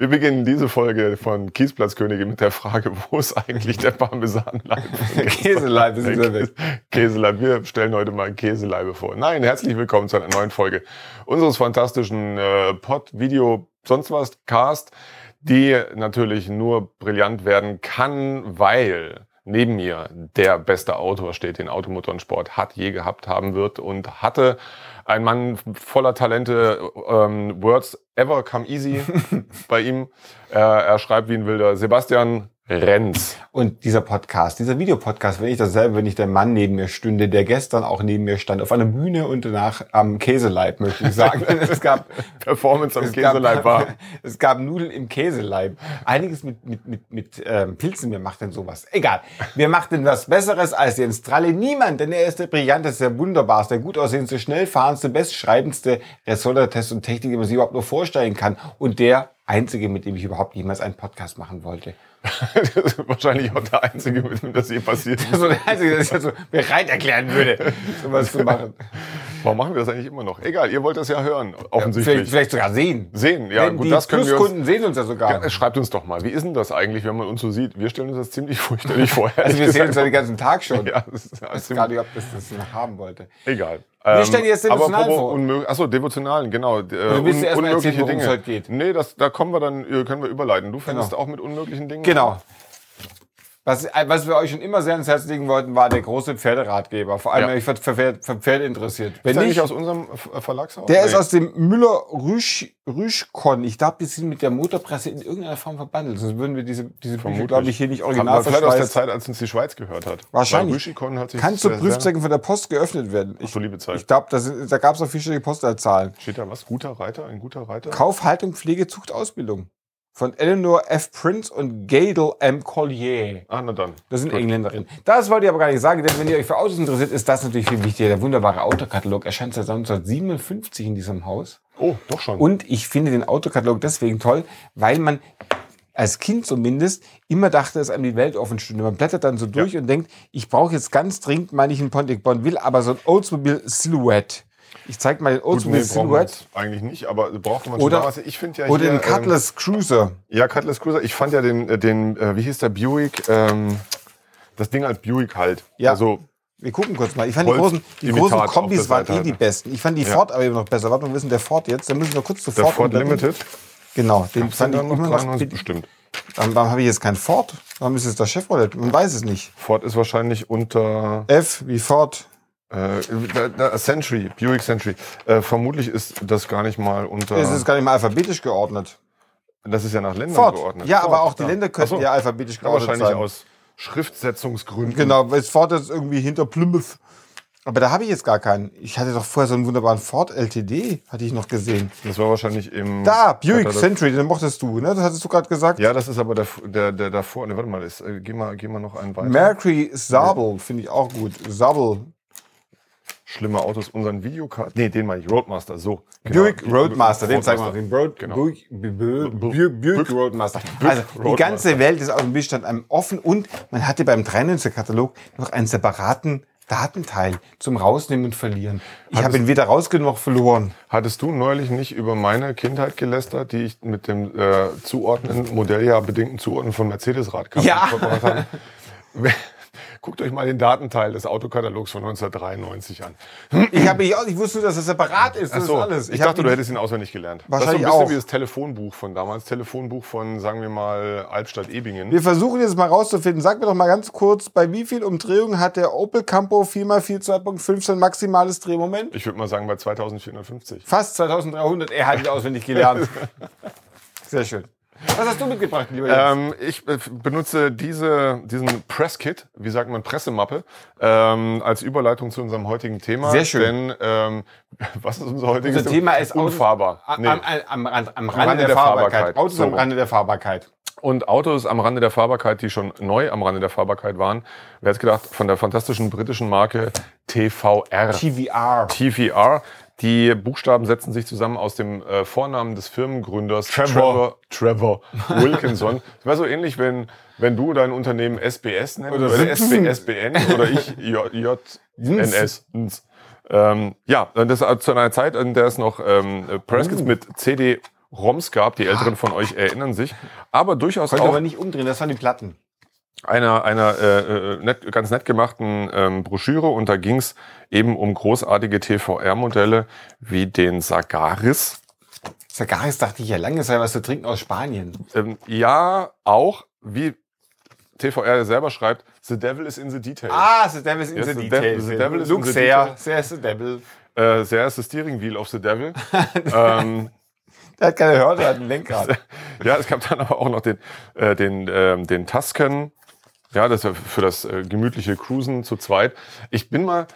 Wir beginnen diese Folge von Kiesplatzkönige mit der Frage, wo ist eigentlich der Parmesanleib? Käseleib ist wieder weg. Käseleib. Wir stellen heute mal Käseleibe vor. Nein, herzlich willkommen zu einer neuen Folge unseres fantastischen äh, Pod, Video, sonst was, Cast, die natürlich nur brillant werden kann, weil neben mir der beste Autor steht, den Automotor und Sport hat, je gehabt haben wird und hatte. Ein Mann voller Talente, ähm, Words ever come easy bei ihm. Äh, er schreibt wie ein Wilder. Sebastian Renz. Und dieser Podcast, dieser Videopodcast, wenn ich dasselbe, wenn ich der Mann neben mir stünde, der gestern auch neben mir stand, auf einer Bühne und danach am Käseleib, möchte ich sagen. es gab Performance am Käseleib gab, war. Es gab Nudeln im Käseleib. Einiges mit, mit, mit, mit ähm, Pilzen, wer macht denn sowas? Egal. Wer macht denn was Besseres als Jens Tralle? Niemand, denn er ist der brillanteste, der wunderbarste, der gut aussehendste, schnellfahrendste, bestschreibendste Ressorttest und Technik, die man sich überhaupt nur vorstellen kann. Und der einzige, mit dem ich überhaupt jemals einen Podcast machen wollte. das ist wahrscheinlich auch der einzige, mit dem das je passiert ist. Also der Einzige, der sich dazu bereit erklären würde, sowas zu machen. Warum machen wir das eigentlich immer noch? Egal, ihr wollt das ja hören, offensichtlich. Vielleicht, vielleicht sogar sehen. Sehen, ja, gut, die das können wir uns. Sehen uns ja sogar. Ja, schreibt uns doch mal, wie ist denn das eigentlich, wenn man uns so sieht? Wir stellen uns das ziemlich furchterlich vor. Also wir sehen uns ja den ganzen Tag schon. Ja, das ist Ich weiß gar nicht, ob das das noch haben wollte. Egal. Wir stellen jetzt Devotionalen aber vor. Unmöglich, achso, Devotionalen, genau. Äh, du willst un- erst mal erzählen, unmögliche worum es Dinge. heute geht. Nee, das, da kommen wir dann, äh, können wir überleiten. Du fängst Genau. auch mit unmöglichen Dingen? Genau. Was, was wir euch schon immer sehr ans Herz legen wollten, war der große Pferderatgeber. Vor allem, Ja. wenn ihr für, Pferde- für Pferde interessiert. Ist Wenn der nicht, aus unserem Ver- Verlagshaus? der Nee. ist aus dem Müller Rüsch, Rüschkon. Ich glaube, die sind mit der Motorpresse in irgendeiner Form verbandelt. Sonst würden wir diese, diese Bücher, glaube ich, hier nicht original vielleicht aus der. Zeit, als uns die Schweiz gehört hat. Wahrscheinlich. Rüschikon hat sich Kann zu Prüfzwecken von der Post geöffnet werden. Ach so, liebe Zeit. Ich glaube, da gab es auch vierstellige Postleitzahlen. Steht da was? Guter Reiter? Ein guter Reiter? Kauf, Haltung, Pflege, Zucht, Ausbildung. Von Eleanor F. Prince und Gadel M. Collier. Ah, na dann. Das sind Gut. Engländerinnen. Das wollte ich aber gar nicht sagen, denn wenn ihr euch für Autos interessiert, ist das natürlich viel wichtiger. Der wunderbare Autokatalog erscheint seit 1957 in diesem Haus. Oh, doch schon. Und ich finde den Autokatalog deswegen toll, weil man als Kind zumindest immer dachte, dass einem die Welt offen stünde. Man blättert dann so durch und denkt, ich brauche jetzt ganz dringend mal nicht einen Pontiac Bond, will aber so ein Oldsmobile Silhouette. Ich zeig mal den Oldsmobile Silhouette. eigentlich nicht, aber brauchte man Oder- schon. Ich finde ja Oder hier, den Cutlass Cruiser. Ähm, ja, Cutlass Cruiser. Ich fand ja den, äh, den äh, wie hieß der Buick, ähm, das Ding als Buick halt. Ja. Also, Wir gucken kurz mal. Ich fand die großen, die Imitat großen der Kombis waren eh halt, die ne? besten. Ich fand die Ja. Ford aber immer noch besser. Warte wir wissen der Ford jetzt. Dann müssen wir kurz zu der Ford. Ford umblättern. Limited. Genau, den den fand ich noch? immer noch. 93? Bestimmt. Warum, warum habe ich jetzt kein Ford? Warum ist es das Chevrolet? Man weiß es nicht. Ford ist wahrscheinlich unter F wie Ford. Äh, Century, Buick Century. Äh, vermutlich ist das gar nicht mal unter. Es ist gar nicht mal alphabetisch geordnet. das ist ja nach Ländern Ford. geordnet. Ja, Ford, aber auch die Länder könnten so. ja alphabetisch geordnet wahrscheinlich sein. aus Schriftsetzungsgründen. Genau, weil Ford ist irgendwie hinter Plymouth. Aber da habe ich jetzt gar keinen. Ich hatte doch vorher so einen wunderbaren Ford LTD, hatte ich noch gesehen. Das war wahrscheinlich im. Da, Buick Katalog. Century, den mochtest du, ne? Das hattest du gerade gesagt. Ja, das ist aber der, der, der davor. Ne, warte mal, ist, äh, geh mal, geh mal noch einen weiter. Mercury Zabel finde ich auch gut. Zabel. Schlimme Autos, unseren Videocard. Nee, den meine ich, Roadmaster, so. Genau. Buick Roadmaster, den zeigen wir. Den Road, Genau. Buick, Bu- Bu- Buick Roadmaster. Also die ganze Welt des Automobilstands stand einem offen und man hatte beim 93er-Katalog noch einen separaten Datenteil zum Rausnehmen und Verlieren. Ich habe ihn weder rausgenommen noch verloren. Hattest du neulich nicht über meine Kindheit gelästert, die ich mit dem äh, Zuordnen, Modelljahr bedingten Zuordnen von Mercedes-Rad Ja. habe? Guckt euch mal den Datenteil des Autokatalogs von 1993 an. Ich, habe mich auch, ich wusste dass es separat ist. Das so, ist alles. ich, hab dachte, du hättest ihn auswendig gelernt. Wahrscheinlich das ist so ein bisschen auch. wie das Telefonbuch von damals. Telefonbuch von, sagen wir mal, Albstadt-Ebingen. Wir versuchen jetzt mal rauszufinden. Sag mir doch mal ganz kurz, bei wie viel Umdrehungen hat der Opel Campo 4x4 2.5 sein maximales Drehmoment? Ich würde mal sagen bei 2450. Fast 2300. Er hat ihn auswendig gelernt. Sehr schön. Was hast du mitgebracht, lieber Jens? Ähm, ich äh, benutze diese, diesen Presskit, wie sagt man, Pressemappe, ähm, als Überleitung zu unserem heutigen Thema. Sehr schön. Denn, ähm, was ist unser heutiges Unser Thema ist Autos- unfahrbar. Am, Nee. am, am, Rand, am Rande, der, Fahrbarkeit. Autos So. am Rande der Fahrbarkeit. Und Autos am Rande der Fahrbarkeit, die schon neu am Rande der Fahrbarkeit waren. Wer hätte gedacht, von der fantastischen britischen Marke TVR. TVR. TVR. Die Buchstaben setzen sich zusammen aus dem äh, Vornamen des Firmengründers Trevor. Trevor, Trevor Wilkinson. Das wäre so ähnlich, wenn, wenn du dein Unternehmen SBS nennst Oder oder, Simpson. SB, SBN oder ich JNS. Ähm, ja, das ist zu einer Zeit, in der es noch ähm, Presskits mit CD ROMs gab. Die Älteren von euch erinnern sich. Aber durchaus Konnte auch aber nicht umdrehen, das waren die Platten. Einer, einer äh, äh, nett, ganz nett gemachten ähm, Broschüre und da ging es eben um großartige TVR-Modelle wie den Sagaris. Sagaris dachte ich ja lange, sei was zu trinken aus Spanien. Ähm, ja, auch wie TVR selber schreibt, The Devil is in the Details. Ah, The Devil is in Yes, the the details. devil- the devil is Look in the sehr, details. sehr ist the Devil. Äh, sehr ist the Steering Wheel of the Devil. ähm, Der hat keine Hörner, der hat ein Lenkrad. ja, es gab dann aber auch noch den, äh, den, ähm, den Tuscan. Ja, das für das äh, gemütliche Cruisen zu zweit. Ich bin mal,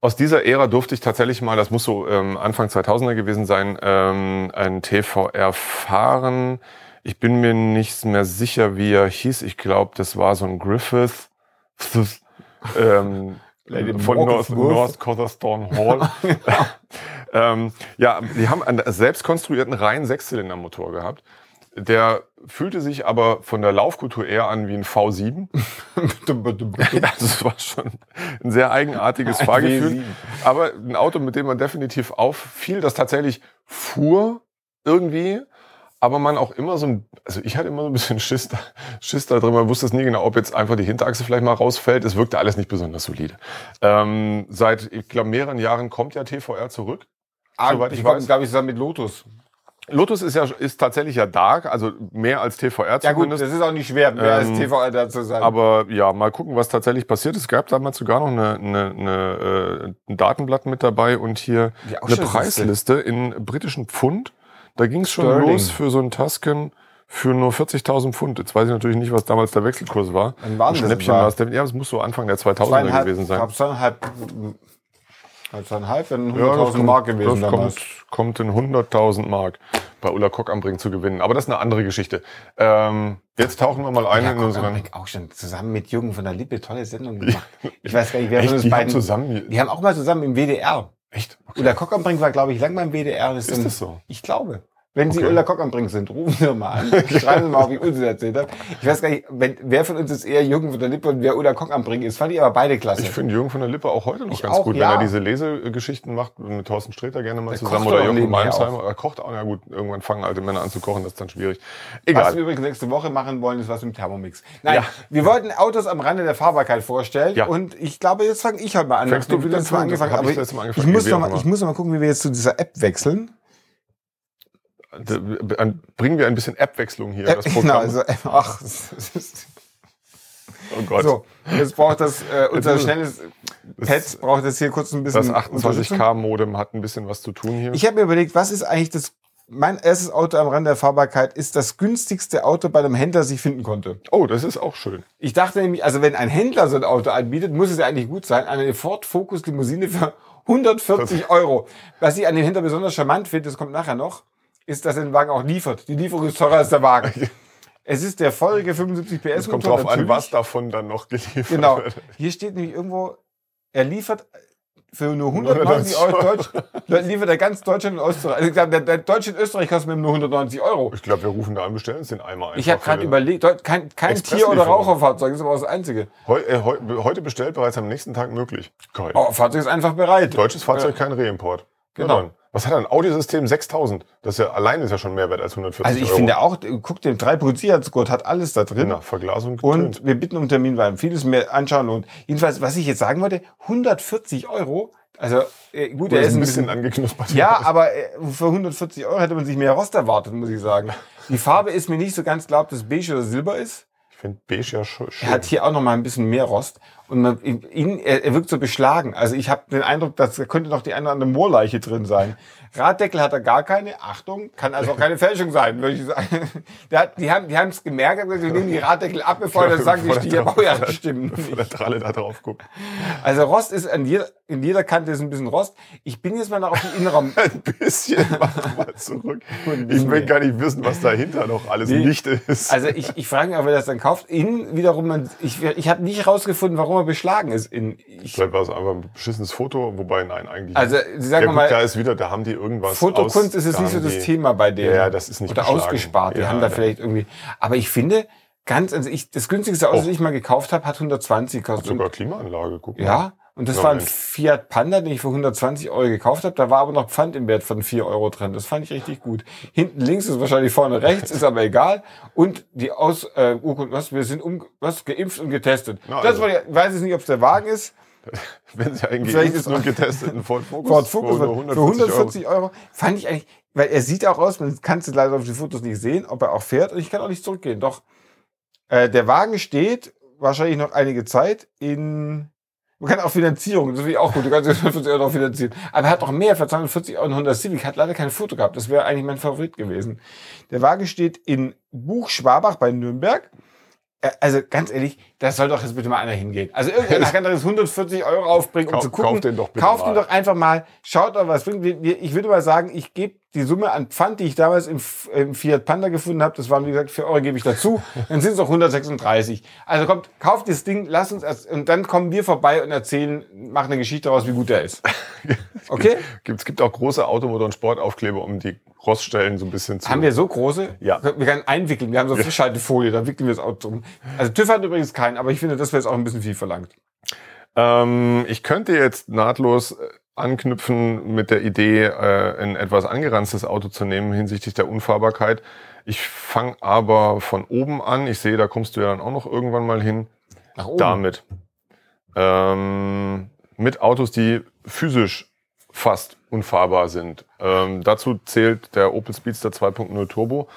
aus dieser Ära durfte ich tatsächlich mal, das muss so ähm, Anfang 2000er gewesen sein, ähm, ein TVR fahren. Ich bin mir nicht mehr sicher, wie er hieß. Ich glaube, das war so ein Griffith. ähm, Lady von North. North Cotherstone Hall. ähm, ja, die haben einen selbst konstruierten reinen Sechszylindermotor gehabt. Der fühlte sich aber von der Laufkultur eher an wie ein V7. Also es war schon ein sehr eigenartiges Ein Fahrgefühl. W7. Aber ein Auto, mit dem man definitiv auffiel, das tatsächlich fuhr irgendwie, aber man auch immer so ein, also ich hatte immer so ein bisschen Schiss da, Schiss da drin, man wusste es nie genau, ob jetzt einfach die Hinterachse vielleicht mal rausfällt. Es wirkte alles nicht besonders solide. Ähm, seit, ich glaube, mehreren Jahren kommt ja TVR zurück. Ah, Soweit ich ich weiß. glaube ich, zusammen mit Lotus. Lotus ist ja ist tatsächlich ja dark, also mehr als TVR Ja gut, zumindest. das ist auch nicht schwer, mehr als Ähm, TV da zu sein. Aber ja, mal gucken, was tatsächlich passiert ist. Es gab damals sogar noch eine, eine, eine, äh, ein Datenblatt mit dabei und hier Die eine. Preisliste in britischen Pfund. Da ging es schon Sterling. los für so einen Tuscan für nur 40.000 Pfund. Jetzt weiß ich natürlich nicht, was damals der Wechselkurs war. Ein Schnäppchen war es. Ja, das muss so Anfang der 2000er gewesen ich sein. glaube, zweieinhalb, äh, zweieinhalb, wenn Ja, das 100.000 kommt- Mark gewesen Das damals. kommt, kommt in 100.000 Mark bei Ulla Kock am Ring zu gewinnen. Aber das ist eine andere Geschichte. Ähm, jetzt tauchen wir mal ein Ja, in Gott, unseren... Auch schon zusammen mit Jürgen von der Lippe tolle Sendung gemacht. Ich weiß gar nicht, wer von Echt, uns die haben beiden. zusammen... Die haben auch mal zusammen im WDR. Echt? Okay. Ulla Kock am Brink war, glaube ich, lang beim WDR. Das Ist dann- das so? Ich glaube. Wenn Sie Okay. Ulla Kock am Brink sind, rufen Sie mal an. Schreiben Sie mal, ob ich Unsinn erzählt habe. Ich weiß gar nicht, wenn, wer von uns ist eher Jürgen von der Lippe und wer Ulla Kock am Brink ist. Fand ich aber beide klasse. Ich finde Jürgen von der Lippe auch heute noch Ich ganz auch, gut, ja. wenn er diese Lesegeschichten macht, mit Thorsten Sträter gerne mal Der zusammen oder nebenher Malmsheimer. Er kocht auch, ja gut, irgendwann fangen alte Männer an zu kochen, das ist dann schwierig. Was Egal. wir übrigens nächste Woche machen wollen, ist was mit dem Thermomix. Nein, Ja. wir wollten Autos am Rande der Fahrbarkeit vorstellen. Ja. Und ich glaube, jetzt fange ich halt mal an. Fängst du wieder angefangen Hab ich ich, angefangen. muss Wie noch auch mal, immer. ich muss noch mal gucken, wie wir jetzt zu dieser App wechseln. Bringen wir ein bisschen App-Wechslung hier, App, das Programm. genau, also, ach, oh Gott. so, jetzt braucht das, äh, unser schnelles Pad braucht jetzt hier kurz ein bisschen Das Unterstützung. 28K-Modem hat ein bisschen was zu tun hier. Ich habe mir überlegt, was ist eigentlich das, mein erstes Auto am Rande der Fahrbarkeit ist das günstigste Auto bei einem Händler, das ich finden konnte. oh, das ist auch schön. Ich dachte nämlich, also wenn ein Händler so ein Auto anbietet, muss es ja eigentlich gut sein. Eine Ford Focus Limousine für 140 Euro. Was ich an dem Händler besonders charmant finde, das kommt nachher noch, ist, dass er den Wagen auch liefert. Die Lieferung ist teurer als der Wagen. Es ist der feurige 75 PS Es kommt drauf an, natürlich. was davon dann noch geliefert Genau. wird. Hier steht nämlich irgendwo, er liefert für nur 190 Euro Deutsch, liefert er ganz Deutschland und Österreich. Also ich glaube, der, der Deutsche und Österreich kostet mir nur 190 Euro. Ich glaube, wir rufen da an, bestellen uns den Eimer einfach. Ich habe gerade überlegt, kein, kein Tier- oder. Raucherfahrzeug, ist aber das Einzige. Heu, äh, heu, heute bestellt, bereits am nächsten Tag möglich. Geil. Oh, Fahrzeug ist einfach bereit. Deutsches Fahrzeug, kein Reimport. Genau. Dann. Was hat ein Audiosystem 6000? Das ist ja allein ist ja schon mehr wert als 140 Also ich Euro. finde auch, guck, den 3 Sicherheitsgurt hat alles da drin. Na, Verglasung Und getönt. wir bitten um Termin, weil vieles mehr anschauen lohnt. Jedenfalls, was ich jetzt sagen wollte, 140 Euro, also äh, gut, er ist ein bisschen angeknuspert. Ja, aber äh, für 140 Euro hätte man sich mehr Rost erwartet, muss ich sagen. Die Farbe ist mir nicht so ganz klar, ob das beige oder silber ist. Ich finde beige ja schön. Er hat hier auch noch mal ein bisschen mehr Rost und man, ihn, er, er wirkt so beschlagen. Also ich habe den Eindruck, dass da könnte noch die eine oder andere Moorleiche drin sein. Raddeckel hat er gar keine. Achtung, kann also auch keine Fälschung sein, würde ich sagen. Hat, die haben die haben es gemerkt, haben gesagt, wir nehmen die Raddeckel ab, bevor er sagen, die Bevor der Stier drauf- Baujahr stimmen. Bevor der Tralle da drauf guckt. Also Rost ist an jeder, in jeder Kante ist ein bisschen Rost. Ich bin jetzt mal noch auf den Innenraum. Ein bisschen, mach mal zurück. Ich will gar nicht wissen, was dahinter noch alles Nee. nicht ist. Also ich, ich frage mich, ob er das dann kauft. Innen wiederum, ich, ich habe nicht herausgefunden, warum er beschlagen ist. In, ich, Vielleicht war es einfach ein beschissenes Foto, wobei nein, eigentlich. also Sie sagen ja, mal, da ist wieder, da haben die irgendwas. Fotokunst aus- ist da nicht so das die- Thema bei denen. Ja, das ist nicht Oder beschlagen. ausgespart. Die Ja, haben da ja. vielleicht irgendwie. Aber ich finde, ganz, also ich, das günstigste Auto, Oh. das ich mal gekauft habe, hat 120 gekostet. Sogar Klimaanlage, guck mal. Ja, Und das war ein. Fiat Panda, den ich für 120 Euro gekauft habe. Da war aber noch Pfand im Wert von 4 Euro drin. Das fand ich richtig gut. Hinten links ist wahrscheinlich vorne rechts, ist aber egal. Und die Aus äh, Urkunde, was, wir sind um, was, geimpft und getestet. Na, das also. war, ich weiß jetzt nicht, ob es der Wagen ist. Wenn Sie einen geimpften ist- und getesteten Ford Focus, Ford Focus für für 140 Euro. Fand ich eigentlich, weil er sieht auch aus, man kann es leider auf den Fotos nicht sehen, ob er auch fährt. Und ich kann auch nicht zurückgehen. Doch, äh, der Wagen steht wahrscheinlich noch einige Zeit in, man kann auch Finanzierung, das finde ich auch gut, du kannst 140 Euro finanzieren. Aber er hat noch mehr, für 240 Euro ein Honda Civic, hat leider kein Foto gehabt. Das wäre eigentlich mein Favorit gewesen. Der Wagen steht in Buchschwabach bei Nürnberg. Also ganz ehrlich, das soll doch jetzt bitte mal einer hingehen. Also irgendeiner kann doch jetzt 140 Euro aufbringen, um Kau- zu gucken. kauft den doch bitte Kauft mal. ihn doch einfach mal, schaut doch, was bringt. Ich würde mal sagen, ich gebe die Summe an Pfand, die ich damals im, im Fiat Panda gefunden habe, das waren wie gesagt 4 Euro, gebe ich dazu. Dann sind es auch 136. Also kommt, kauft das Ding, lasst uns erst, und dann kommen wir vorbei und erzählen, machen eine Geschichte daraus, wie gut der ist. Okay? Gibt, es gibt auch große Automotor- und Sportaufkleber, um die Roststellen so ein bisschen zu... Haben wir so große? Ja. Wir können einwickeln. Wir haben so Frischhaltefolie, da wickeln wir das Auto drum. Also TÜV hat übrigens keinen, aber ich finde, das wäre jetzt auch ein bisschen viel verlangt. Ähm, ich könnte jetzt nahtlos äh, anknüpfen mit der Idee, äh, ein etwas angeranztes Auto zu nehmen hinsichtlich der Unfahrbarkeit. Ich fange aber von oben an. Ich sehe, da kommst du ja dann auch noch irgendwann mal hin. Nach oben. Damit. Ähm, mit Autos, die physisch fast unfahrbar sind. Ähm, dazu zählt der Opel Speedster 2.0 Turbo,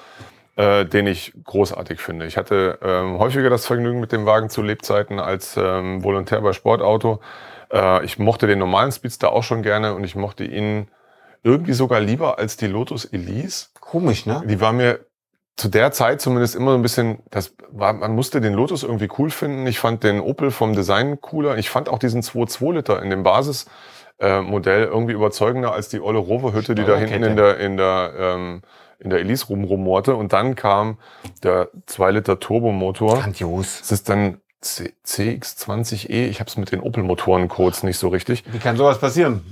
äh, den ich großartig finde. Ich hatte ähm, häufiger das Vergnügen mit dem Wagen zu Lebzeiten als ähm, Volontär bei Sportauto. Äh, ich mochte den normalen Speedster auch schon gerne und ich mochte ihn irgendwie sogar lieber als die Lotus Elise. Komisch, ne? Die war mir zu der Zeit zumindest immer so ein bisschen, das war, man musste den Lotus irgendwie cool finden. Ich fand den Opel vom Design cooler. Ich fand auch diesen 2.2 Liter in dem Basismodell irgendwie überzeugender als die olle Rover-Hütte, die da hinten in der, in der, ähm, in der Elise rumrumorte. Und dann kam der 2 Liter Turbomotor. Grandios. Das ist dann C CX20E. Ich habe es mit den Opel-Motoren-Codes nicht so richtig. Wie kann sowas passieren?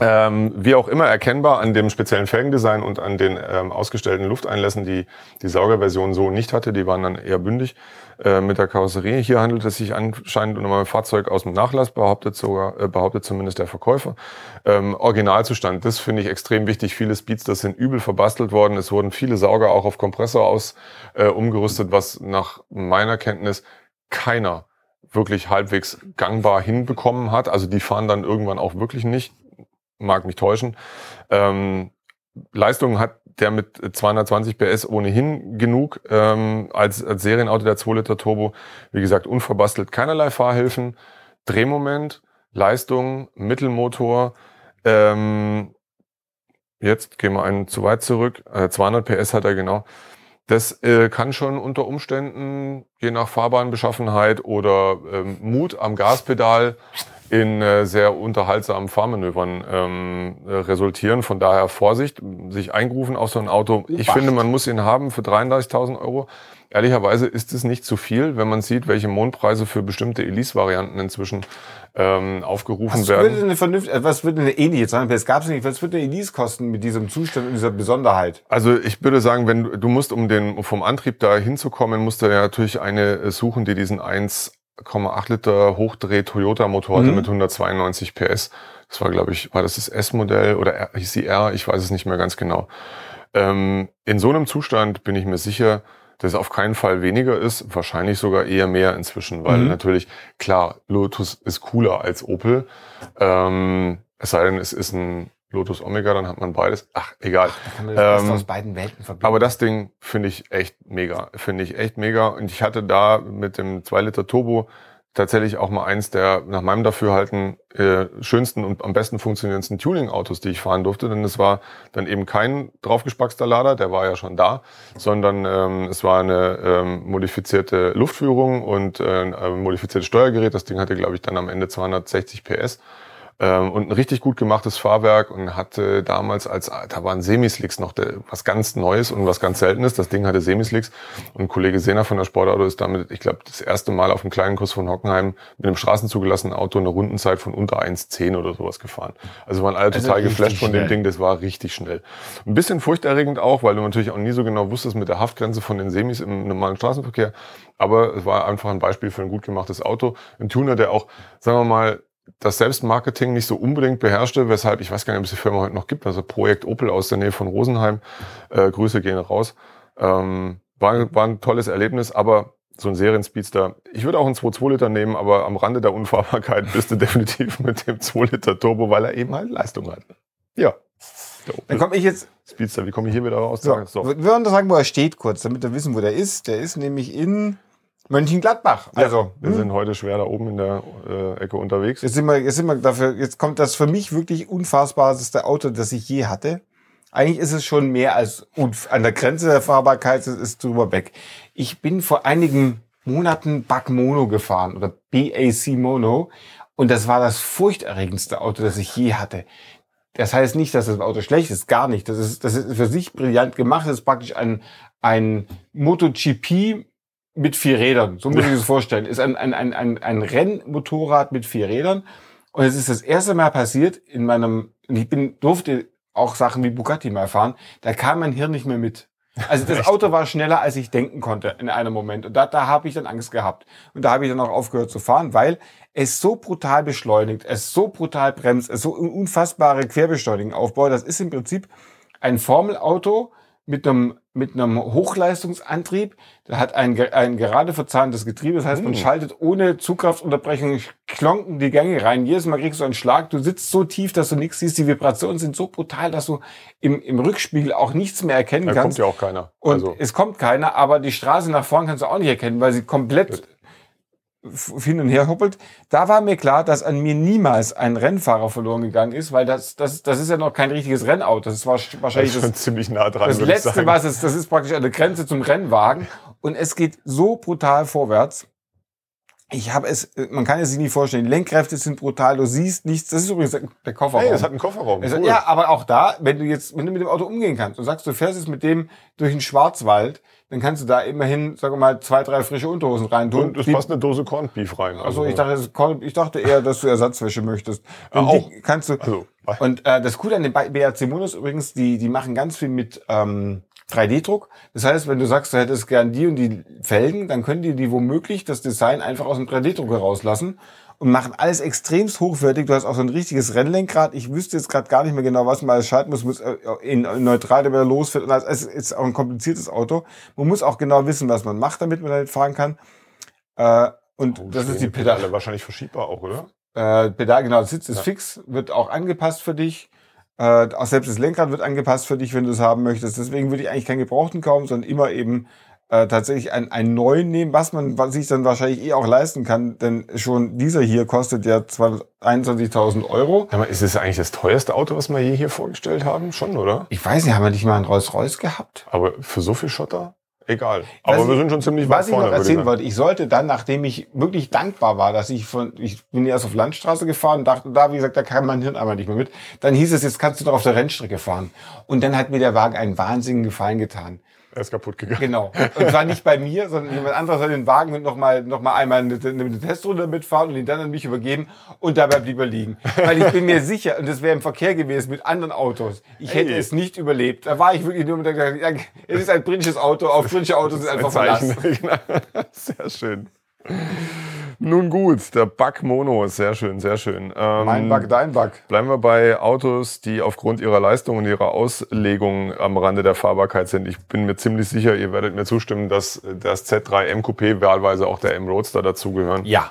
Ähm, wie auch immer erkennbar an dem speziellen Felgendesign und an den ähm, ausgestellten Lufteinlässen, die die Saugerversion so nicht hatte. Die waren dann eher bündig äh, mit der Karosserie. Hier handelt es sich anscheinend um ein Fahrzeug aus dem Nachlass, behauptet sogar, äh, behauptet zumindest der Verkäufer. Ähm, Originalzustand, das finde ich extrem wichtig. Viele Speedsters sind übel verbastelt worden. Es wurden viele Sauger auch auf Kompressor aus äh, umgerüstet, was nach meiner Kenntnis keiner wirklich halbwegs gangbar hinbekommen hat. Also die fahren dann irgendwann auch wirklich nicht mag mich täuschen. Ähm, Leistung hat der mit 220 PS ohnehin genug ähm, als, als Serienauto der 2 Liter Turbo. Wie gesagt, unverbastelt, keinerlei Fahrhilfen, Drehmoment, Leistung, Mittelmotor. Ähm, jetzt gehen wir einen zu weit zurück. Äh, 200 PS hat er genau. Das äh, kann schon unter Umständen, je nach Fahrbahnbeschaffenheit oder ähm, Mut am Gaspedal, in äh, sehr unterhaltsamen Fahrmanövern ähm, äh, resultieren. Von daher Vorsicht, sich eingrufen auf so ein Auto. Ich finde, man muss ihn haben für 33.000 Euro. Ehrlicherweise ist es nicht zu viel, wenn man sieht, welche Mondpreise für bestimmte Elise-Varianten inzwischen ähm, aufgerufen Was werden. eine vernünftige, äh, was würde eine ähnliche sein? Es gab es nicht. Was würde eine Elise kosten mit diesem Zustand und dieser Besonderheit? Also ich würde sagen, wenn du, du musst, um den vom Antrieb da hinzukommen, musst du ja natürlich eine äh, suchen, die diesen 1,8 Liter Hochdreh Toyota Motor hatte Mhm. mit 192 PS. Das war, glaube ich, war das das S-Modell oder R- hieß die R? Ich weiß es nicht mehr ganz genau. Ähm, in so einem Zustand bin ich mir sicher, dass es auf keinen Fall weniger ist, wahrscheinlich sogar eher mehr inzwischen, weil Mhm. natürlich, klar, Lotus ist cooler als Opel. Ähm, es sei denn, es ist ein Lotus Omega, dann hat man beides. Ach, egal. Das Beste Ähm, aus beiden Welten verbinden? Aber das Ding finde ich echt mega. Finde ich echt mega. Und ich hatte da mit dem 2 Liter Turbo tatsächlich auch mal eins der nach meinem Dafürhalten äh, schönsten und am besten funktionierendsten Tuning-Autos, die ich fahren durfte. Denn es war dann eben kein draufgespackster Lader, der war ja schon da, sondern ähm, es war eine ähm, modifizierte Luftführung und äh, ein modifiziertes Steuergerät. Das Ding hatte, glaube ich, dann am Ende 260 PS. Ähm, und ein richtig gut gemachtes Fahrwerk und hatte damals als, da waren Semislicks noch der, was ganz Neues und was ganz Seltenes. Das Ding hatte Semislicks und ein Kollege Sehner von der Sportauto ist damit, ich glaube, das erste Mal auf dem kleinen Kurs von Hockenheim mit einem straßenzugelassenen Auto eine Rundenzeit von unter 1,10 oder sowas gefahren. Also waren alle Also total richtig geflasht von dem schnell. Ding, das war richtig schnell. Ein bisschen furchterregend auch, weil du natürlich auch nie so genau wusstest mit der Haftgrenze von den Semis im normalen Straßenverkehr. Aber es war einfach ein Beispiel für ein gut gemachtes Auto. Ein Tuner, der auch, sagen wir mal, das Selbstmarketing nicht so unbedingt beherrschte, weshalb ich weiß gar nicht, ob es die Firma heute noch gibt, also Projekt Opel aus der Nähe von Rosenheim. Äh, Grüße gehen raus. Ähm, war, war ein tolles Erlebnis, aber so ein Serienspeedster. Ich würde auch einen 2,2 Liter nehmen, aber am Rande der Unfahrbarkeit bist du definitiv mit dem 2 Liter Turbo, weil er eben halt Leistung hat. Ja. Dann komme ich jetzt. Speedster, wie komme ich hier wieder raus? So, so. Wir würden sagen, wo er steht kurz, damit wir wissen, wo der ist. Der ist nämlich in Mönchengladbach. Also, wir hm. sind heute schwer da oben in der äh, Ecke unterwegs. Jetzt sind wir, jetzt sind wir dafür, jetzt kommt das für mich wirklich unfassbarste Auto, das ich je hatte. Eigentlich ist es schon mehr als an der Grenze der Fahrbarkeit ist es drüber weg. Ich bin vor einigen Monaten Bug Mono gefahren oder BAC Mono und das war das furchterregendste Auto, das ich je hatte. Das heißt nicht, dass das Auto schlecht ist, gar nicht. Das ist, das ist für sich brillant gemacht. Das ist praktisch ein, ein MotoGP mit vier Rädern. So muss ich es vorstellen. Ist ein, ein, ein, ein, ein Rennmotorrad mit vier Rädern. Und es ist das erste Mal passiert in meinem, ich bin, durfte auch Sachen wie Bugatti mal fahren, da kam mein Hirn nicht mehr mit. Also das Auto war schneller, als ich denken konnte in einem Moment. Und da, da habe ich dann Angst gehabt. Und da habe ich dann auch aufgehört zu fahren, weil es so brutal beschleunigt, es so brutal bremst, es so unfassbare Querbeschleunigung aufbaut. Das ist im Prinzip ein Formelauto mit einem mit einem Hochleistungsantrieb. Der hat ein, ein gerade verzahntes Getriebe. Das heißt, man hm. schaltet ohne Zugkraftunterbrechung klonken die Gänge rein. Jedes Mal kriegst du einen Schlag. Du sitzt so tief, dass du nichts siehst. Die Vibrationen sind so brutal, dass du im, im Rückspiegel auch nichts mehr erkennen da kannst. Da kommt ja auch keiner. Und also. es kommt keiner, aber die Straße nach vorn kannst du auch nicht erkennen, weil sie komplett hin und her hoppelt. Da war mir klar, dass an mir niemals ein Rennfahrer verloren gegangen ist, weil das, das, das ist ja noch kein richtiges Rennauto. Das war wahrscheinlich das, das ziemlich nah dran. Das letzte, was es, das ist praktisch eine Grenze zum Rennwagen. Und es geht so brutal vorwärts. Ich habe es, man kann es sich nicht vorstellen. Die Lenkkräfte sind brutal. Du siehst nichts. Das ist übrigens der Kofferraum. Hey, es hat einen Kofferraum. Cool. Ja, aber auch da, wenn du jetzt, wenn du mit dem Auto umgehen kannst und sagst, du fährst jetzt mit dem durch den Schwarzwald, dann kannst du da immerhin, sagen wir mal, zwei, drei frische Unterhosen rein tun. Und es passt eine Dose Corned Beef rein. Also, also ich dachte, ich dachte eher, dass du Ersatzwäsche möchtest. Und auch. kannst du. Also, und äh, das Coole an den BRC Monos übrigens, die die machen ganz viel mit ähm, 3D-Druck. Das heißt, wenn du sagst, du hättest gern die und die Felgen, dann können die die womöglich das Design einfach aus dem 3D-Druck herauslassen und machen alles extremst hochwertig. Du hast auch so ein richtiges Rennlenkrad. Ich wüsste jetzt gerade gar nicht mehr genau, was man alles schalten muss. muss äh, in, in neutral, damit er losfährt. Und es ist auch ein kompliziertes Auto. Man muss auch genau wissen, was man macht, damit man damit fahren kann. Äh, und oh, das ist die Pedale. Pedale. Wahrscheinlich verschiebbar auch, oder? Äh, Pedal, genau. Sitz ist ja. fix, wird auch angepasst für dich. Äh, auch selbst das Lenkrad wird angepasst für dich, wenn du es haben möchtest. Deswegen würde ich eigentlich keinen Gebrauchten kaufen, sondern immer eben äh, tatsächlich einen, einen neuen nehmen, was man was sich dann wahrscheinlich eh auch leisten kann, denn schon dieser hier kostet ja 21.000 Euro. Aber ist es eigentlich das teuerste Auto, was wir je hier vorgestellt haben? Schon, oder? Ich weiß nicht, haben wir nicht mal einen Rolls-Royce gehabt? Aber für so viel Schotter? Egal. Aber was wir sind schon ziemlich weit Was vorne, ich noch erzählen ich wollte, ich sollte dann, nachdem ich wirklich dankbar war, dass ich von, ich bin erst auf Landstraße gefahren und dachte, da, wie gesagt, da kann mein Hirn einmal nicht mehr mit. Dann hieß es, jetzt kannst du doch auf der Rennstrecke fahren. Und dann hat mir der Wagen einen wahnsinnigen Gefallen getan. Er ist kaputt gegangen. Genau. Und zwar nicht bei mir, sondern jemand anderes hat den Wagen und noch mal, noch mal einmal eine, eine Testrunde mitfahren und ihn dann an mich übergeben und dabei blieb er liegen. Weil ich bin mir sicher, und das wäre im Verkehr gewesen mit anderen Autos, ich hätte hey. es nicht überlebt. Da war ich wirklich nur mit der Gedanke, es ist ein britisches Auto, auf britische Autos ist einfach ein verlassen. Sehr schön. Nun gut, der Bug Mono ist sehr schön, sehr schön. Ähm, mein Bug, dein Bug. Bleiben wir bei Autos, die aufgrund ihrer Leistung und ihrer Auslegung am Rande der Fahrbarkeit sind. Ich bin mir ziemlich sicher, ihr werdet mir zustimmen, dass das Z3 MQP wahlweise auch der M Roadster dazugehören. Ja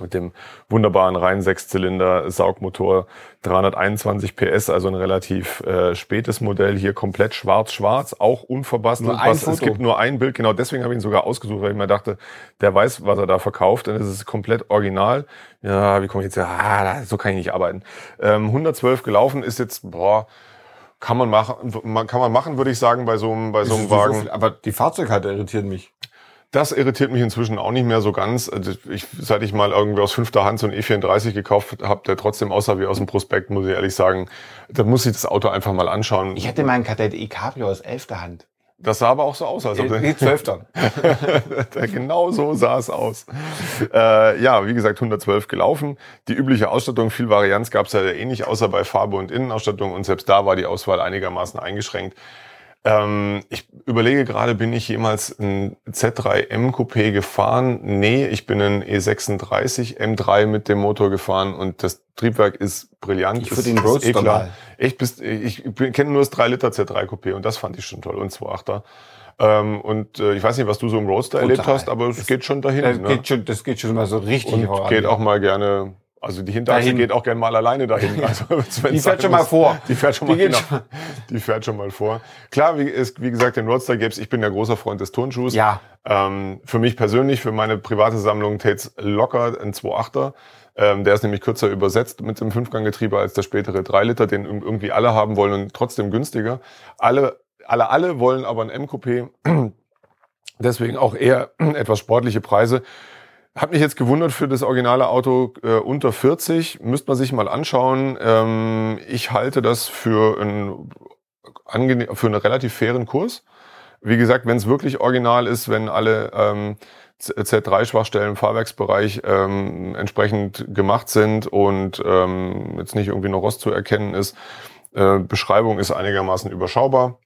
mit dem wunderbaren rein Sechszylinder Saugmotor 321 PS, also ein relativ äh, spätes Modell hier komplett schwarz-schwarz, auch unverbastelt. Ein es gibt nur ein Bild, genau deswegen habe ich ihn sogar ausgesucht, weil ich mir dachte, der weiß, was er da verkauft, denn es ist komplett original. Ja, wie komme ich jetzt ja, ah, so kann ich nicht arbeiten. Ähm, 112 gelaufen ist jetzt boah kann man machen, kann man machen, würde ich sagen, bei so einem, bei so einem Wagen. So aber die Fahrzeughalte irritieren mich. Das irritiert mich inzwischen auch nicht mehr so ganz. Also ich, seit ich mal irgendwie aus fünfter Hand so ein E34 gekauft habe, der trotzdem aussah wie aus dem Prospekt, muss ich ehrlich sagen, da muss ich das Auto einfach mal anschauen. Ich hatte meinen Kadett E-Cabrio aus elfter Hand. Das sah aber auch so aus. Als ob nee, zwölfter. genau so sah es aus. Äh, ja, wie gesagt, 112 gelaufen. Die übliche Ausstattung, viel Varianz gab es ja eh nicht, außer bei Farbe und Innenausstattung. Und selbst da war die Auswahl einigermaßen eingeschränkt. Ähm, ich überlege gerade, bin ich jemals ein Z3M Coupé gefahren? Nee, ich bin ein E36 M3 mit dem Motor gefahren und das Triebwerk ist brillant. Ich würde den Roadster eh mal. Ich, bist, ich kenne nur das 3 Liter Z3 Coupé und das fand ich schon toll und 2.8er. Ähm, und äh, ich weiß nicht, was du so im Roadster Total. erlebt hast, aber es geht schon dahin. Das, ne? geht schon, das geht schon mal so richtig und geht auch mal gerne, also die Hinterachse Dahin. geht auch gerne mal alleine dahin. Also, Die fährt schon mal vor. Die fährt schon Die mal, genau, schon- die fährt schon mal vor. Klar, wie, ist, wie gesagt, den Roadster gäb's. Ich bin ja großer Freund des Turnschuhs. Ja, Ähm, für mich persönlich, für meine private Sammlung tät's locker ein 2.8er. Ähm, der ist nämlich kürzer übersetzt mit dem Fünfganggetriebe als der spätere 3 Liter, den ir- irgendwie alle haben wollen und trotzdem günstiger. Alle, alle, alle wollen aber ein M-Coupé. Deswegen auch eher etwas sportliche Preise. Hab mich jetzt gewundert für das originale Auto äh, unter 40. Müsste man sich mal anschauen. Ähm, ich halte das für, ein, für einen relativ fairen Kurs. Wie gesagt, wenn es wirklich original ist, wenn alle ähm, Z3-Schwachstellen im Fahrwerksbereich ähm, entsprechend gemacht sind und ähm, jetzt nicht irgendwie noch Rost zu erkennen ist, äh, Beschreibung ist einigermaßen überschaubar.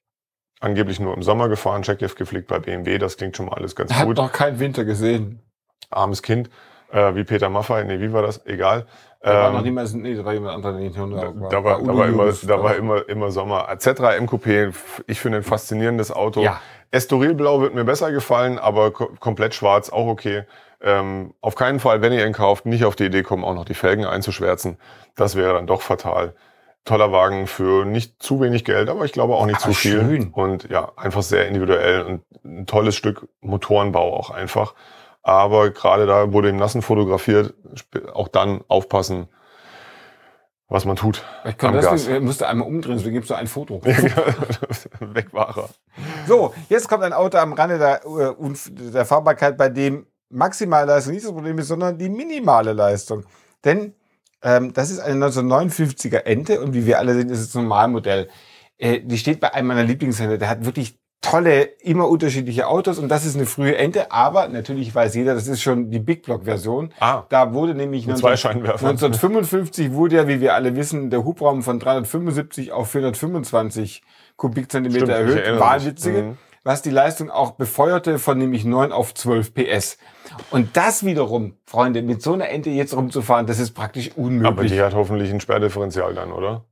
Angeblich nur im Sommer gefahren, Checkheft gepflegt bei BMW, das klingt schon mal alles ganz hat gut noch keinen Winter gesehen. Armes Kind, äh, wie Peter Maffay, nee, wie war das? Egal. Da war Ähm, noch niemals, nee, da war jemand anderer, der nicht da, war. da, war, da, war immer, da war immer, immer Sommer. Z3 M Coupé, f- ich finde ein faszinierendes Auto. Ja, Estorilblau wird mir besser gefallen, aber ko komplett schwarz auch okay. Ähm, auf keinen Fall, wenn ihr ihn kauft, nicht auf die Idee kommen, auch noch die Felgen einzuschwärzen. Das wäre dann doch fatal. Toller Wagen für nicht zu wenig Geld, aber ich glaube auch nicht Aber zu viel. schön. Und ja, einfach sehr individuell und ein tolles Stück Motorenbau auch einfach. Aber gerade da wurde im Nassen fotografiert, auch dann aufpassen, was man tut. ich kann Am das, Gas. er musste einmal umdrehen, so gibst du ein Foto. Weg war er. So, jetzt kommt ein Auto am Rande der, äh, der Fahrbarkeit, bei dem maximale Leistung nicht das Problem ist, sondern die minimale Leistung. Denn ähm, das ist eine 1959er Ente und wie wir alle sehen, ist es ein Normalmodell. Äh, die steht bei einem meiner Lieblingshändler. Der hat wirklich tolle, immer unterschiedliche Autos und das ist eine frühe Ente, aber natürlich weiß jeder, das ist schon die Big Block Version. Ah, Da wurde nämlich mit 19- zwei Scheinwerfern. 1955 wurde ja, wie wir alle wissen, der Hubraum von 375 auf 425 Kubikzentimeter Stimmt, erhöht. Wahnwitzige. Mhm. Was die Leistung auch befeuerte von nämlich 9 auf 12 PS. Und das wiederum, Freunde, mit so einer Ente jetzt rumzufahren, das ist praktisch Aber unmöglich. die hat hoffentlich ein Sperrdifferenzial dann, oder?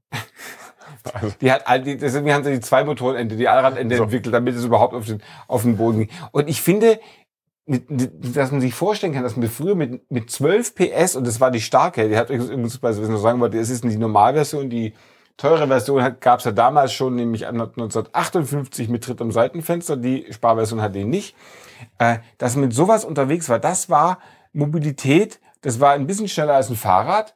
Also, Die hat all die, deswegen haben sie die zwei Motorenende, die Allradende So. entwickelt, damit es überhaupt auf den, auf den Boden ging. Und ich finde, mit, dass man sich vorstellen kann, dass man früher mit, mit 12 PS, und das war die starke, die hat übrigens, was ich noch sagen wollte, es ist die Normalversion, die teure Version gab es ja damals schon, nämlich 1958 mit Tritt am Seitenfenster, die Sparversion hat die nicht. Äh, dass man mit sowas unterwegs war, das war Mobilität, das war ein bisschen schneller als ein Fahrrad.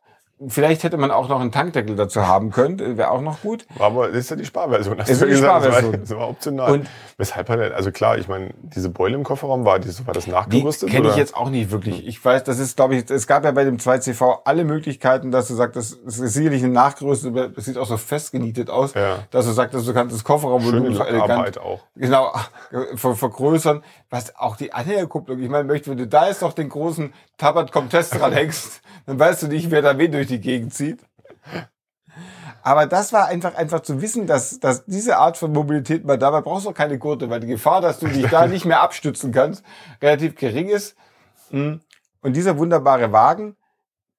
Vielleicht hätte man auch noch einen Tankdeckel dazu haben können, wäre auch noch gut. aber das ist ja die Sparversion. du ist die. Das war- Sparversion. Das war optional. Und- Weshalb hat er, also klar, ich meine, diese Beule im Kofferraum war, dieses, war das Die nachgerüstet? kenne ich jetzt auch nicht wirklich. Ich weiß, das ist, glaube ich, es gab ja bei dem 2CV alle Möglichkeiten, dass du sagst, das ist sicherlich ein nachgerüstet, aber es sieht auch so festgenietet aus, Ja. dass du sagst, dass du kannst das Kofferraumvolumen Schöne so elegant Arbeit auch. genau ver vergrößern. Was auch die Anhängerkupplung, ich meine, möchte, wenn du da jetzt noch den großen Tabat Comtesse dran hängst, dann weißt du nicht, wer da wen durch die Gegend zieht. Aber das war einfach, einfach zu wissen, dass, dass diese Art von Mobilität, mal dabei brauchst du auch keine Gurte, weil die Gefahr, dass du dich da nicht mehr abstützen kannst, relativ gering ist. Mm. Und dieser wunderbare Wagen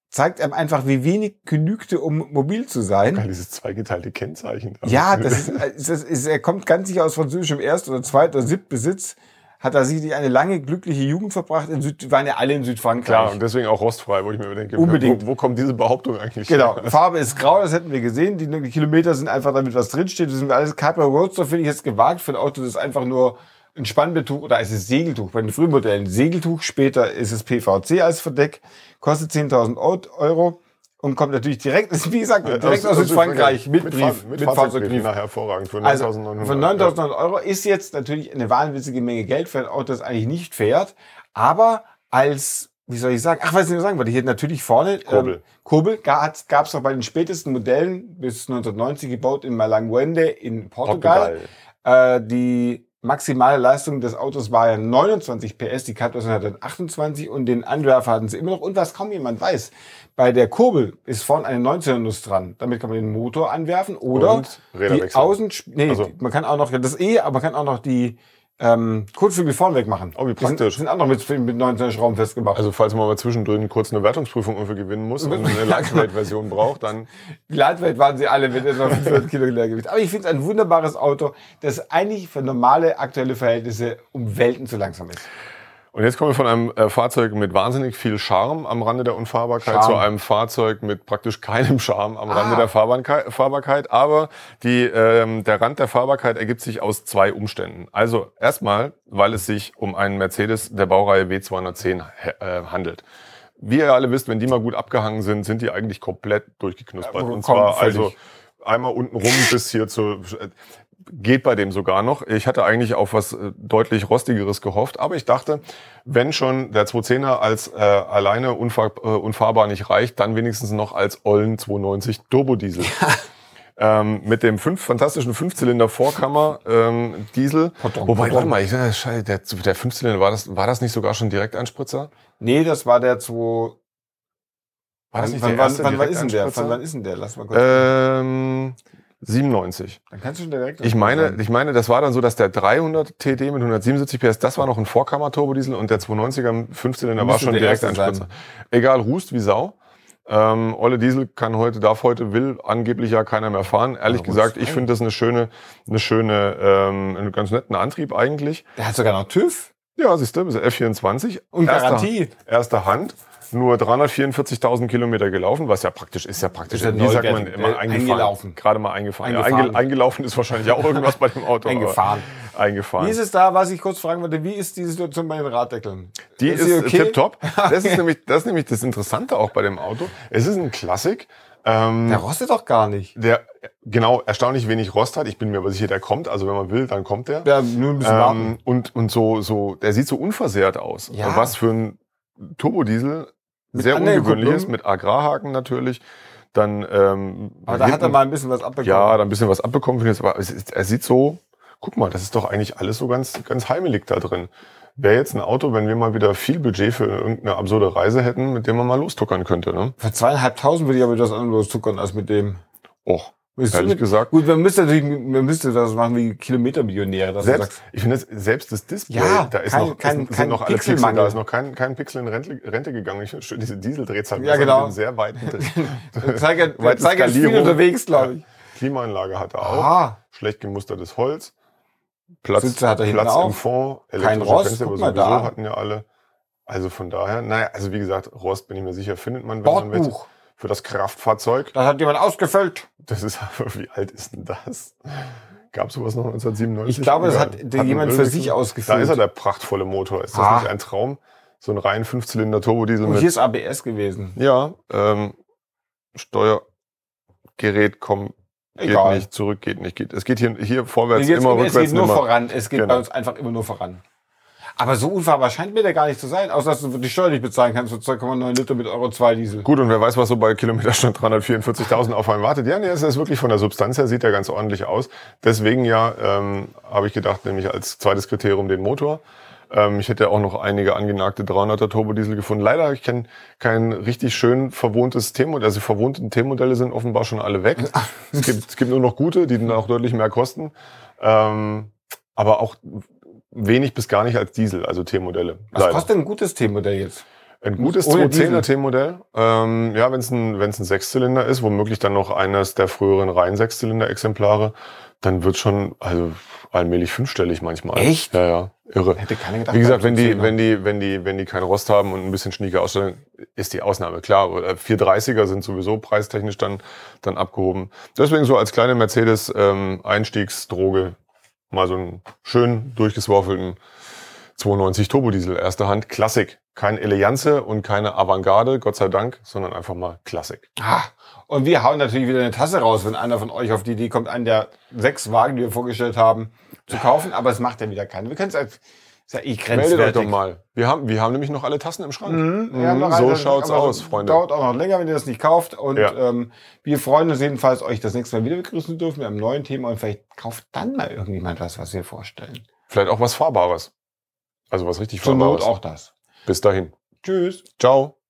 zeigt einem einfach, wie wenig genügte, um mobil zu sein. Geil, dieses zweigeteilte Kennzeichen. Ja, das ist, das ist, er kommt ganz sicher aus französischem Erst- oder Zweit- oder Siebtbesitz. Hat sicherlich eine lange, glückliche Jugend verbracht. In Süd, waren ja alle in Südfrankreich. Klar, und deswegen auch rostfrei, wo ich mir denke, Unbedingt. Wo, wo kommt diese Behauptung eigentlich Genau, her? Farbe ist grau, das hätten wir gesehen. Die die Kilometer sind einfach damit, was drinsteht. Das sind alles Capra Roadster, finde ich jetzt gewagt für ein Auto, das ist einfach nur ein Spannbetuch oder es ist Segeltuch. Bei den frühen Modellen Segeltuch, später ist es PVC als Verdeck, kostet 10.000 Euro und kommt natürlich direkt, wie gesagt, direkt aus, Südfrankreich mit, mit, Brief, mit, mit Fahrzeugbrief. Hervorragend. Für Also 9.900. von 9.900 Euro ist jetzt natürlich eine wahnwitzige Menge Geld für ein Auto, das eigentlich nicht fährt. Aber als, wie soll ich sagen, ach, was ich nur sagen wollte, hier natürlich vorne Kurbel. Ähm, Kurbel gab es noch bei den spätesten Modellen bis 1990 gebaut in Malanguende in Portugal. Äh, die maximale Leistung des Autos war ja 29 PS, die Cut-Version hat dann 28 und den Anwerfer hatten sie immer noch. Und was kaum jemand weiß, bei der Kurbel ist vorne eine 19 Nuss dran. Damit kann man den Motor anwerfen oder Und die. Außen, nee, Also- man kann auch noch das E, aber man kann auch noch die ähm, Kotflügel vorne wegmachen. Oh, wie Die sind, praktisch. sind auch noch mit, mit 19 Schrauben festgemacht. Also falls man mal zwischendrin kurz eine Wertungsprüfung irgendwie gewinnen muss und eine Lightweight-Version braucht, dann Die Lightweight waren sie alle mit etwa 500 Kilo Leergewicht. Aber ich finde es ein wunderbares Auto, das eigentlich für normale aktuelle Verhältnisse um Welten zu langsam ist. Und jetzt kommen wir von einem äh, Fahrzeug mit wahnsinnig viel Charme am Rande der Unfahrbarkeit Charme. zu einem Fahrzeug mit praktisch keinem Charme am Rande Ah. der Fahrbarkeit, Fahrbarkeit. Aber die, ähm, der Rand der Fahrbarkeit ergibt sich aus zwei Umständen. Also erstmal, weil es sich um einen Mercedes der Baureihe W210 he- äh, handelt. Wie ihr alle wisst, wenn die mal gut abgehangen sind, sind die eigentlich komplett durchgeknuspert. Ja, Und zwar völlig. also einmal unten rum bis hier zu geht bei dem sogar noch. Ich hatte eigentlich auf was äh, deutlich rostigeres gehofft, aber ich dachte, wenn schon der 210er als äh, alleine unfahr, äh, unfahrbar nicht reicht, dann wenigstens noch als Ollen 290 Turbodiesel. Ähm, mit dem fünf, fantastischen Fünfzylinder Vorkammer ähm, Diesel. Pardon, Wobei, pardon. warte mal, ich, äh, scheiße, der, der Fünfzylinder, war das, war das nicht sogar schon Direkteinspritzer? Nee, das war der 2. War das Wann, nicht wann, der wann, erste wann, wann ist denn der? Wann, wann ist denn der? Lass mal kurz. Ähm, 97. dann kannst du schon direkt. Ich meine, ich meine, das war dann so, dass der 300 TD mit 177 PS, das war noch ein Vorkammer-Turbodiesel und der 290er Fünfzylinder war Müsste schon direkt erste ein Spritzer. Egal, rußt wie Sau. Ähm, Olle Diesel kann heute, darf heute, will angeblich ja keiner mehr fahren. Ehrlich Ja, gesagt, ich finde das eine schöne, eine schöne, ähm, einen ganz netten Antrieb eigentlich. der hat sogar noch TÜV Ja, siehst du, bis F24. und Erster- Garantie. Erster Hand. Nur 344.000 Kilometer gelaufen, was ja praktisch ist, ja praktisch. Ist ja Wie sagt man äh, immer eingefahren? eingelaufen. Gerade mal eingefahren. Ja, Eingefahren. einge, eingelaufen ist wahrscheinlich auch irgendwas bei dem Auto. Eingefahren. Eingefahren. Wie ist es da, was ich kurz fragen wollte, wie ist die Situation bei den Raddeckeln? Die ist, sie okay? tipptopp. Das ist nämlich, das ist nämlich das Interessante auch bei dem Auto. Es ist ein Klassik. Ähm, Der rostet doch gar nicht. der genau erstaunlich wenig Rost hat. Ich bin mir aber sicher, der kommt. Also wenn man will, dann kommt der. Ja, nur ein bisschen warten. Ähm, und und so so, der sieht so unversehrt aus. Ja. Was für ein Turbodiesel sehr ungewöhnlich Anhängerkupplung. ist mit Agrarhaken natürlich. Dann ähm, Aber da hat er hinten- mal ein bisschen was abbekommen. ja, da ein bisschen was abbekommen. finde Aber es ist, er sieht so, guck mal, das ist doch eigentlich alles so ganz, ganz heimelig da drin. Wäre jetzt ein Auto, wenn wir mal wieder viel Budget für irgendeine absurde Reise hätten, mit dem man mal lostuckern könnte, ne? Für zweieinhalbtausend würde ich aber etwas anderes zuckern als mit dem. Och, Du ehrlich mit- gesagt. Gut, man müsste natürlich, man müsste das machen wie Kilometermillionäre, dass Selbst, sagst, ich finde, selbst das Display, Ja, da ist kein- noch, kein- ist, kein noch alle Pixel, da ist noch kein, kein Pixel in Rente, Rente gegangen. Ich diese Dieseldrehzahl. Ja, genau. Einen sehr weiten Zeiger, Zeiger ist viel unterwegs, glaube ich. Klimaanlage hat er auch. Ah, Schlecht gemustertes Holz. Platz, Sitze hat er Platz im Fond. Kein Rost, Fenster, aber sowieso da. hatten ja alle. Also von daher, naja, also wie gesagt, Rost bin ich mir sicher, findet man, wenn man welche. Für das Kraftfahrzeug. Das hat jemand ausgefüllt. Das ist aber, wie alt ist denn das? Gab sowas noch 1997? Ich glaube, das hat Hatten jemand für sich ausgefüllt. Da ist er, der prachtvolle Motor. Ist das Ah. nicht ein Traum? So ein rein Fünfzylinder Turbodiesel Und mit hier ist ABS gewesen. Ja, ähm, Steuergerät kommt, geht Egal. nicht, zurück geht nicht. Geht, es geht hier, hier vorwärts Hier immer, immer, es rückwärts geht nur nimmer. voran. Es geht Genau. bei uns einfach immer nur voran. Aber so unfahrbar scheint mir der gar nicht zu sein, außer dass du die Steuer nicht bezahlen kannst für 2,9 Liter mit Euro 2 Diesel. Gut, und wer weiß, was so bei Kilometerstand 344.000 auf einen wartet. Ja, nee, es ist wirklich von der Substanz her, sieht er ganz ordentlich aus. Deswegen ja, ähm, habe ich gedacht, nämlich als zweites Kriterium den Motor. Ähm, ich hätte auch noch einige angenagte 300er Turbodiesel gefunden. Leider ich kein, kein richtig schön verwohntes T-Modell. Also die verwohnten T-Modelle sind offenbar schon alle weg. es, gibt, es gibt nur noch gute, die dann auch deutlich mehr kosten. Ähm, aber auch wenig bis gar nicht als Diesel, also T-Modelle. Was Leider. kostet ein gutes T-Modell jetzt? Ein gutes Ohne 210er Diesel. T-Modell. Ähm, ja, wenn es ein, wenn's ein Sechszylinder ist, womöglich dann noch eines der früheren rein Sechszylinder-Exemplare, dann wird schon, also allmählich fünfstellig manchmal. Echt? Ja, ja. Irre. Hätte keiner gedacht. Wie gesagt, wenn die, 210er. wenn die, wenn die, wenn die keinen Rost haben und ein bisschen schnieke Ausstellung, ist die Ausnahme. Klar, oder 430er sind sowieso preistechnisch dann, dann abgehoben. Deswegen so als kleine Mercedes, ähm, Einstiegsdroge mal so einen schön durchgeswaffelten 92 Turbodiesel, erste Hand, Klassik. Kein Eleganze und keine Avantgarde, Gott sei Dank, sondern einfach mal Klassik. Ah, und wir hauen natürlich wieder eine Tasse raus, wenn einer von euch auf die Idee kommt, einen der sechs Wagen, die wir vorgestellt haben, zu kaufen. Aber es macht ja wieder keiner. Wir können es als, ist ja eh Meldet euch grenzwertig. doch mal. Wir haben, wir haben nämlich noch alle Tassen im Schrank. Mhm, Mhm, so eine, schaut's aus, das Freunde. Dauert auch noch länger, wenn ihr das nicht kauft. Und Ja. ähm, wir freuen uns jedenfalls, euch das nächste Mal wieder begrüßen zu dürfen mit einem neuen Thema. Und vielleicht kauft dann mal irgendjemand was, was wir vorstellen. Vielleicht auch was Fahrbares. Also was richtig Zur Not Fahrbares. auch das. Bis dahin. Tschüss. Ciao.